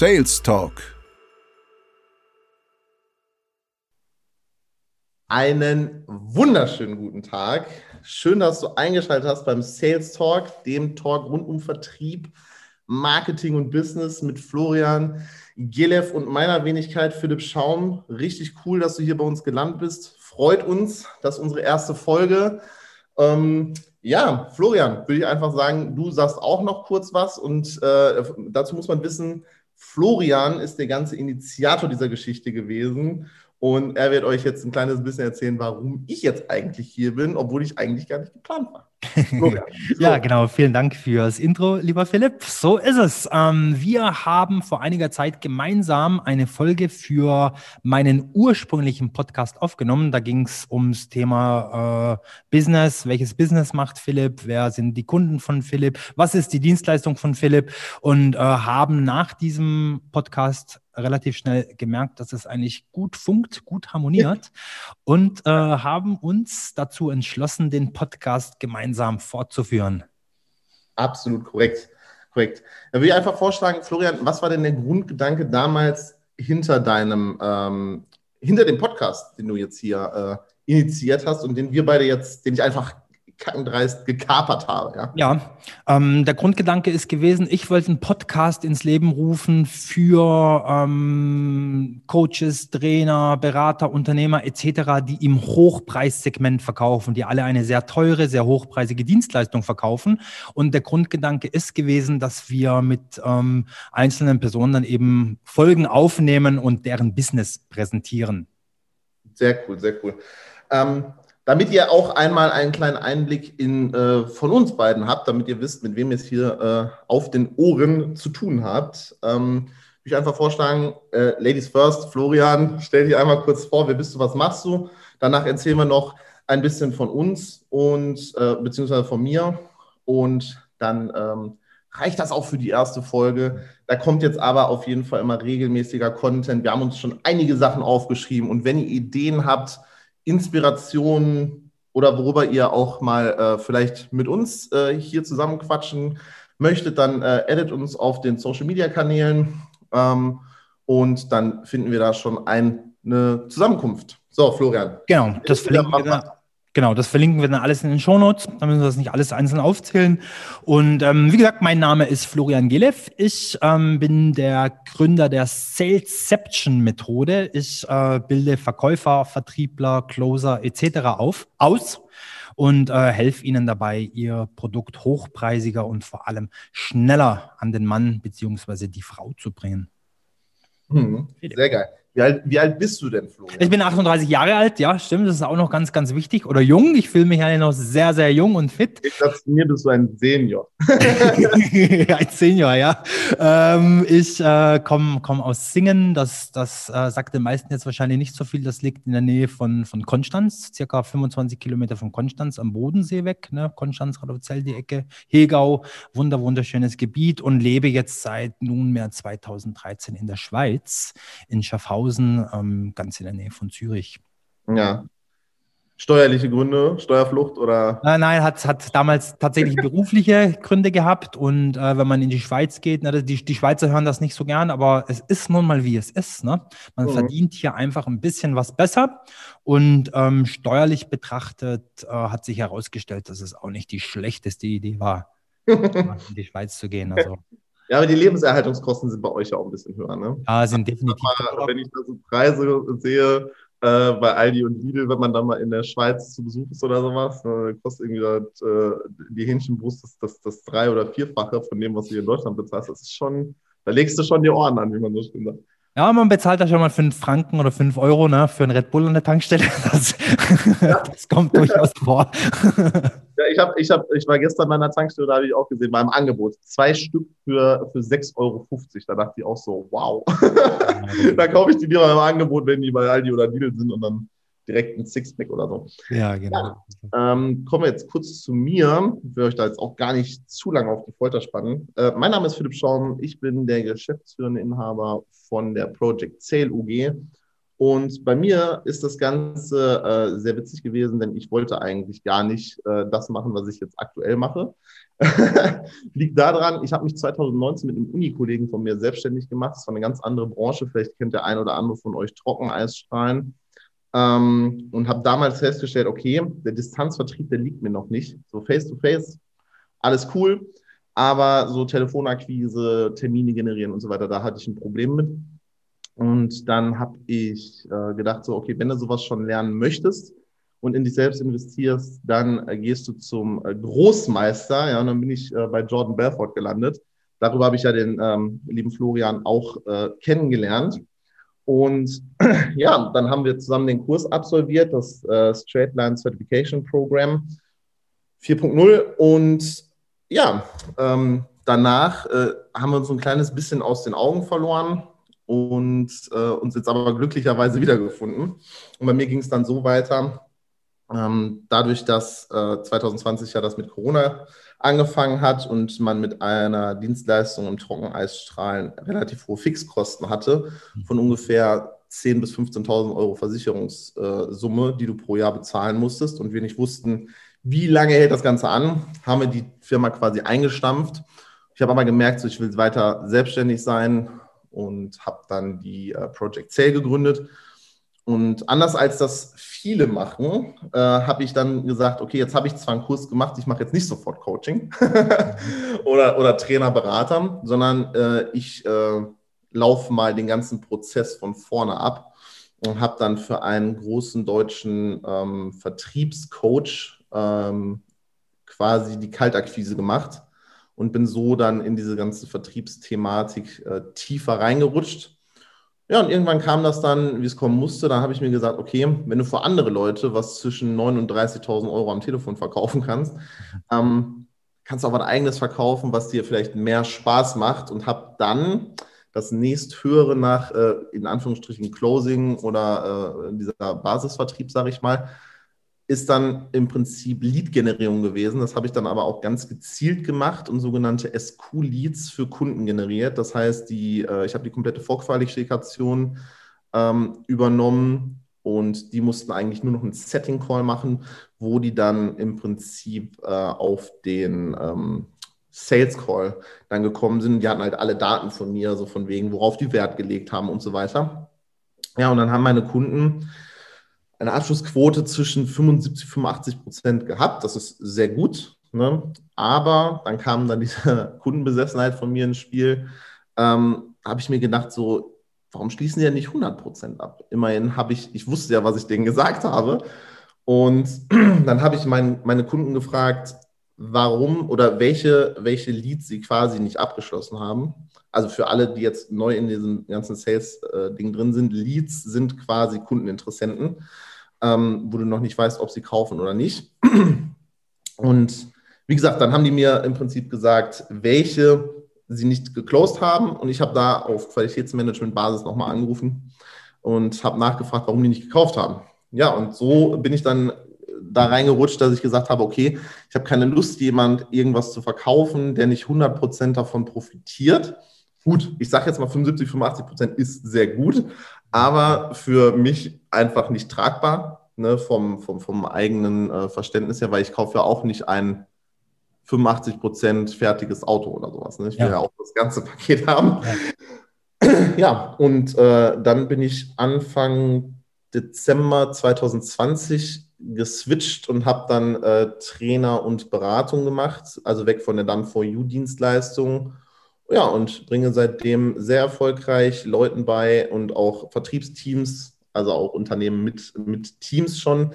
Sales Talk. Einen wunderschönen guten Tag. Schön, dass du eingeschaltet hast beim Sales Talk, dem Talk rund um Vertrieb, Marketing und Business mit Florian Gelev und meiner Wenigkeit Philipp Schaum. Richtig cool, dass du hier bei uns gelandet bist. Freut uns, dass unsere erste Folge. Ähm, ja, Florian, würde ich einfach sagen, du sagst auch noch kurz was und äh, dazu muss man wissen, Florian ist der ganze Initiator dieser Geschichte gewesen und er wird euch jetzt ein kleines bisschen erzählen, warum ich jetzt eigentlich hier bin, obwohl ich eigentlich gar nicht geplant war. ja, genau. Vielen Dank fürs Intro, lieber Philipp. So ist es. Ähm, wir haben vor einiger Zeit gemeinsam eine Folge für meinen ursprünglichen Podcast aufgenommen. Da ging es ums Thema äh, Business. Welches Business macht Philipp? Wer sind die Kunden von Philipp? Was ist die Dienstleistung von Philipp? Und äh, haben nach diesem Podcast relativ schnell gemerkt, dass es eigentlich gut funkt, gut harmoniert und äh, haben uns dazu entschlossen, den Podcast gemeinsam fortzuführen. Absolut korrekt. Korrekt. Da würde ich einfach vorschlagen, Florian, was war denn der Grundgedanke damals hinter deinem, ähm, hinter dem Podcast, den du jetzt hier äh, initiiert hast und den wir beide jetzt, den ich einfach kackendreist gekapert habe. Ja, ja ähm, der Grundgedanke ist gewesen, ich wollte einen Podcast ins Leben rufen für ähm, Coaches, Trainer, Berater, Unternehmer etc., die im Hochpreissegment verkaufen, die alle eine sehr teure, sehr hochpreisige Dienstleistung verkaufen. Und der Grundgedanke ist gewesen, dass wir mit ähm, einzelnen Personen dann eben Folgen aufnehmen und deren Business präsentieren. Sehr cool, sehr cool. Ähm, damit ihr auch einmal einen kleinen Einblick in, äh, von uns beiden habt, damit ihr wisst, mit wem ihr es hier äh, auf den Ohren zu tun habt, ähm, würde ich einfach vorschlagen, äh, Ladies first, Florian, stell dich einmal kurz vor, wer bist du, was machst du? Danach erzählen wir noch ein bisschen von uns und äh, beziehungsweise von mir und dann ähm, reicht das auch für die erste Folge. Da kommt jetzt aber auf jeden Fall immer regelmäßiger Content. Wir haben uns schon einige Sachen aufgeschrieben und wenn ihr Ideen habt, Inspirationen oder worüber ihr auch mal äh, vielleicht mit uns äh, hier zusammen quatschen möchtet, dann äh, edit uns auf den Social Media Kanälen ähm, und dann finden wir da schon ein, eine Zusammenkunft. So, Florian. Genau, das verlinken wir. Genau, das verlinken wir dann alles in den Shownotes. Da müssen wir das nicht alles einzeln aufzählen. Und ähm, wie gesagt, mein Name ist Florian Gelev. Ich ähm, bin der Gründer der Salesception-Methode. Ich äh, bilde Verkäufer, Vertriebler, Closer etc. auf, aus und äh, helfe ihnen dabei, ihr Produkt hochpreisiger und vor allem schneller an den Mann bzw. die Frau zu bringen. Hm, sehr geil. Wie alt, wie alt bist du denn, Florian? Ich bin 38 Jahre alt, ja, stimmt. Das ist auch noch ganz, ganz wichtig. Oder jung. Ich fühle mich eigentlich noch sehr, sehr jung und fit. Ich glaube, mir bist du ein Senior. ein Senior, ja. Ähm, ich äh, komme komm aus Singen. Das, das äh, sagt den meisten jetzt wahrscheinlich nicht so viel. Das liegt in der Nähe von, von Konstanz, circa 25 Kilometer von Konstanz am Bodensee weg. Ne? Konstanz, Radolzell, die Ecke. Hegau, wunder, wunderschönes Gebiet und lebe jetzt seit nunmehr 2013 in der Schweiz, in Schaffhausen Sachsenhausen, ähm, ganz in der Nähe von Zürich. Ja. Steuerliche Gründe, Steuerflucht oder? Äh, nein, hat, hat damals tatsächlich berufliche Gründe gehabt. Und äh, wenn man in die Schweiz geht, ne, die, die Schweizer hören das nicht so gern, aber es ist nun mal wie es ist. Ne? Man mhm. verdient hier einfach ein bisschen was besser. Und ähm, steuerlich betrachtet äh, hat sich herausgestellt, dass es auch nicht die schlechteste Idee war, in die Schweiz zu gehen. Also ja, aber die Lebenserhaltungskosten sind bei euch ja auch ein bisschen höher, ne? Ja, sind definitiv. Mal, wenn ich da so Preise sehe, äh, bei Aldi und Lidl, wenn man dann mal in der Schweiz zu Besuch ist oder sowas, äh, kostet irgendwie das, äh, die Hähnchenbrust das, das, das drei- oder vierfache von dem, was du hier in Deutschland bezahlst. Das ist schon, da legst du schon die Ohren an, wie man so schön sagt. Ja, man bezahlt da schon mal 5 Franken oder 5 Euro ne, für einen Red Bull an der Tankstelle. Das, ja. das kommt durchaus vor. Ich, hab, ich, hab, ich war gestern bei einer Tankstelle, da habe ich auch gesehen, beim Angebot. Zwei Stück für, für 6,50 Euro. Da dachte ich auch so, wow. da kaufe ich die lieber im Angebot, wenn die bei Aldi oder Lidl sind und dann direkt ein Sixpack oder so. Ja, genau. Ja, ähm, kommen wir jetzt kurz zu mir. Ich will euch da jetzt auch gar nicht zu lange auf die Folter spannen. Äh, mein Name ist Philipp Schaum. Ich bin der geschäftsführende Inhaber von der Project Sale UG. Und bei mir ist das Ganze äh, sehr witzig gewesen, denn ich wollte eigentlich gar nicht äh, das machen, was ich jetzt aktuell mache. Liegt daran, ich habe mich 2019 mit einem Unikollegen von mir selbstständig gemacht. Das war eine ganz andere Branche. Vielleicht kennt der ein oder andere von euch Trockeneisstrahlen. Ähm, und habe damals festgestellt, okay, der Distanzvertrieb, der liegt mir noch nicht. So face-to-face, -face, alles cool. Aber so Telefonakquise, Termine generieren und so weiter, da hatte ich ein Problem mit. Und dann habe ich äh, gedacht, so, okay, wenn du sowas schon lernen möchtest und in dich selbst investierst, dann äh, gehst du zum äh, Großmeister. Ja, und dann bin ich äh, bei Jordan Belfort gelandet. Darüber habe ich ja den ähm, lieben Florian auch äh, kennengelernt. Und ja, dann haben wir zusammen den Kurs absolviert, das äh, Straight Line Certification Program 4.0. Und ja, ähm, danach äh, haben wir uns ein kleines bisschen aus den Augen verloren und äh, uns jetzt aber glücklicherweise wiedergefunden. Und bei mir ging es dann so weiter, ähm, dadurch, dass äh, 2020 ja das mit Corona angefangen hat und man mit einer Dienstleistung im Trockeneisstrahlen relativ hohe Fixkosten hatte, von ungefähr 10.000 bis 15.000 Euro Versicherungssumme, die du pro Jahr bezahlen musstest und wir nicht wussten, wie lange hält das Ganze an, haben wir die Firma quasi eingestampft. Ich habe aber gemerkt, so, ich will weiter selbstständig sein, und habe dann die äh, Project Sale gegründet. Und anders als das viele machen, äh, habe ich dann gesagt, okay, jetzt habe ich zwar einen Kurs gemacht, ich mache jetzt nicht sofort Coaching oder, oder Trainer, Berater, sondern äh, ich äh, laufe mal den ganzen Prozess von vorne ab und habe dann für einen großen deutschen ähm, Vertriebscoach ähm, quasi die Kaltakquise gemacht und bin so dann in diese ganze Vertriebsthematik äh, tiefer reingerutscht. Ja, und irgendwann kam das dann, wie es kommen musste. Dann habe ich mir gesagt, okay, wenn du für andere Leute was zwischen 9.000 und 30.000 Euro am Telefon verkaufen kannst, ähm, kannst du auch was eigenes verkaufen, was dir vielleicht mehr Spaß macht und habe dann das nächsthöhere nach, äh, in Anführungsstrichen, Closing oder äh, dieser Basisvertrieb, sage ich mal, ist dann im Prinzip Lead-Generierung gewesen. Das habe ich dann aber auch ganz gezielt gemacht und sogenannte SQ-Leads für Kunden generiert. Das heißt, die, äh, ich habe die komplette Vorqualifikation ähm, übernommen und die mussten eigentlich nur noch einen Setting-Call machen, wo die dann im Prinzip äh, auf den ähm, Sales Call dann gekommen sind. Die hatten halt alle Daten von mir, so von wegen, worauf die Wert gelegt haben und so weiter. Ja, und dann haben meine Kunden eine Abschlussquote zwischen 75 und 85 Prozent gehabt. Das ist sehr gut. Ne? Aber dann kam dann diese Kundenbesessenheit von mir ins Spiel. Ähm, habe ich mir gedacht, so, warum schließen die ja nicht 100 Prozent ab? Immerhin habe ich, ich wusste ja, was ich denen gesagt habe. Und dann habe ich mein, meine Kunden gefragt, warum oder welche, welche Leads sie quasi nicht abgeschlossen haben. Also für alle, die jetzt neu in diesem ganzen Sales-Ding äh, drin sind, Leads sind quasi Kundeninteressenten ähm, wo du noch nicht weißt, ob sie kaufen oder nicht. Und wie gesagt, dann haben die mir im Prinzip gesagt, welche sie nicht geclosed haben. Und ich habe da auf Qualitätsmanagement-Basis nochmal angerufen und habe nachgefragt, warum die nicht gekauft haben. Ja, und so bin ich dann da reingerutscht, dass ich gesagt habe, okay, ich habe keine Lust, jemand irgendwas zu verkaufen, der nicht 100% davon profitiert. Gut, ich sage jetzt mal 75, 85% ist sehr gut, aber für mich einfach nicht tragbar ne, vom, vom, vom eigenen äh, Verständnis her, weil ich kaufe ja auch nicht ein 85 Prozent fertiges Auto oder sowas. Ne? Ich will ja. ja. auch das ganze Paket haben. Ja, ja und äh, dann bin ich Anfang Dezember 2020 geswitcht und habe dann äh, Trainer und Beratung gemacht, also weg von der Done-for-You-Dienstleistung ja, und bringe seitdem sehr erfolgreich Leuten bei und auch Vertriebsteams, also auch Unternehmen mit, mit Teams schon,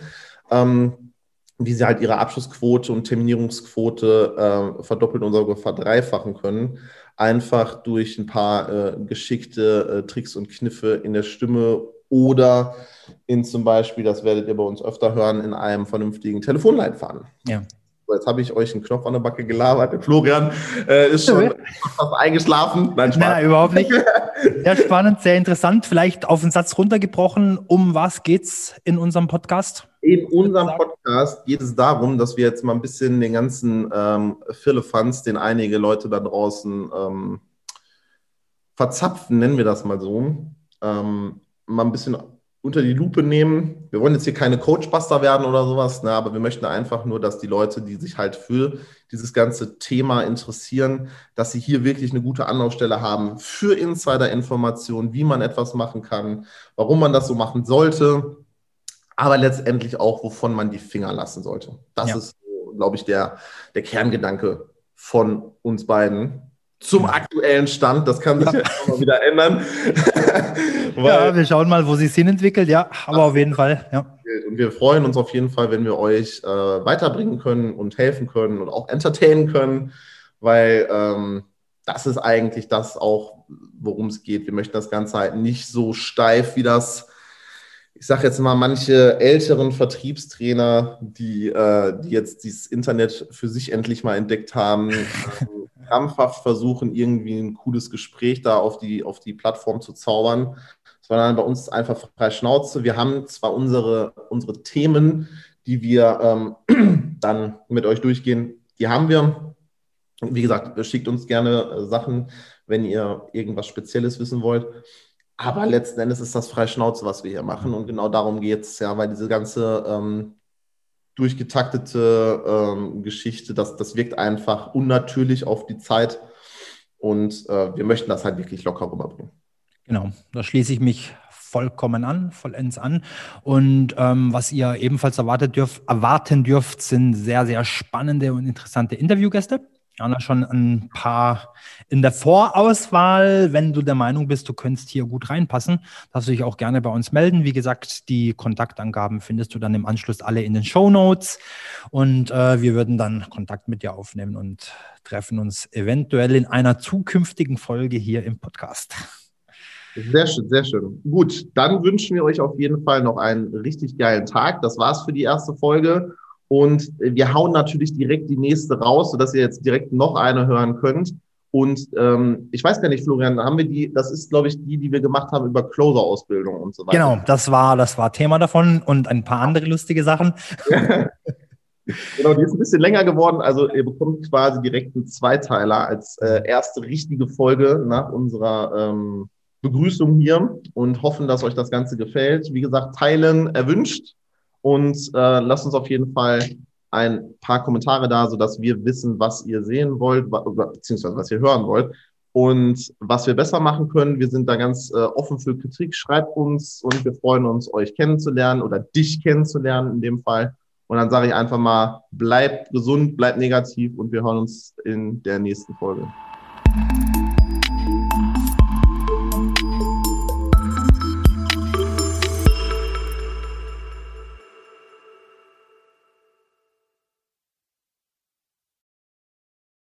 ähm, wie sie halt ihre Abschlussquote und Terminierungsquote äh, verdoppeln oder sogar verdreifachen können. Einfach durch ein paar äh, geschickte äh, Tricks und Kniffe in der Stimme oder in zum Beispiel, das werdet ihr bei uns öfter hören, in einem vernünftigen Telefonleitfaden. Ja. Jetzt habe ich euch einen Knopf an der Backe gelabert. Florian äh, ist schon fast eingeschlafen. Nein, Spaß. Nein, überhaupt nicht. Sehr spannend, sehr interessant. Vielleicht auf den Satz runtergebrochen. Um was geht's in unserem Podcast? In unserem Podcast geht es darum, dass wir jetzt mal ein bisschen den ganzen ähm, Firlefanz, den einige Leute da draußen ähm, verzapfen, nennen wir das mal so, ähm, mal ein bisschen unter die Lupe nehmen. Wir wollen jetzt hier keine Coachbuster werden oder sowas, ne, aber wir möchten einfach nur, dass die Leute, die sich halt für dieses ganze Thema interessieren, dass sie hier wirklich eine gute Anlaufstelle haben für Insider-Informationen, wie man etwas machen kann, warum man das so machen sollte, aber letztendlich auch, wovon man die Finger lassen sollte. Das ja. ist, glaube ich, der, der Kerngedanke von uns beiden zum aktuellen Stand. Das kann sich ja, ja mal wieder ändern. ja, wir schauen mal, wo sich hin entwickelt. Ja, aber auf jeden Fall. Ja. Und wir freuen uns auf jeden Fall, wenn wir euch äh, weiterbringen können und helfen können und auch entertainen können, weil ähm, das ist eigentlich das auch, worum es geht. Wir möchten das Ganze halt nicht so steif wie das ich sage jetzt mal, manche älteren Vertriebstrainer, die, äh, die jetzt dieses Internet für sich endlich mal entdeckt haben, krampfhaft versuchen, irgendwie ein cooles Gespräch da auf die, auf die Plattform zu zaubern. Dann bei uns einfach frei Schnauze. Wir haben zwar unsere, unsere Themen, die wir ähm, dann mit euch durchgehen, die haben wir. Wie gesagt, schickt uns gerne äh, Sachen, wenn ihr irgendwas Spezielles wissen wollt. Aber letzten Endes ist das frei Schnauze, was wir hier machen. Und genau darum geht es ja, weil diese ganze ähm, durchgetaktete ähm, Geschichte, das, das wirkt einfach unnatürlich auf die Zeit. Und äh, wir möchten das halt wirklich locker rüberbringen. Genau, da schließe ich mich vollkommen an, vollends an. Und ähm, was ihr ebenfalls erwartet dürft, erwarten dürft, sind sehr, sehr spannende und interessante Interviewgäste. Haben da schon ein paar in der Vorauswahl. Wenn du der Meinung bist, du könntest hier gut reinpassen, darfst du dich auch gerne bei uns melden. Wie gesagt, die Kontaktangaben findest du dann im Anschluss alle in den Show Notes. Und äh, wir würden dann Kontakt mit dir aufnehmen und treffen uns eventuell in einer zukünftigen Folge hier im Podcast. Sehr schön, sehr schön. Gut, dann wünschen wir euch auf jeden Fall noch einen richtig geilen Tag. Das war's für die erste Folge. Und wir hauen natürlich direkt die nächste raus, sodass ihr jetzt direkt noch eine hören könnt. Und ähm, ich weiß gar nicht, Florian, haben wir die, das ist, glaube ich, die, die wir gemacht haben über Closer-Ausbildung und so weiter. Genau, das war, das war Thema davon und ein paar andere lustige Sachen. genau, die ist ein bisschen länger geworden. Also ihr bekommt quasi direkt einen Zweiteiler als äh, erste richtige Folge nach unserer ähm, Begrüßung hier und hoffen, dass euch das Ganze gefällt. Wie gesagt, teilen erwünscht und äh, lasst uns auf jeden Fall ein paar Kommentare da, sodass wir wissen, was ihr sehen wollt, beziehungsweise was ihr hören wollt und was wir besser machen können. Wir sind da ganz äh, offen für Kritik. Schreibt uns und wir freuen uns, euch kennenzulernen oder dich kennenzulernen in dem Fall. Und dann sage ich einfach mal, bleibt gesund, bleibt negativ und wir hören uns in der nächsten Folge.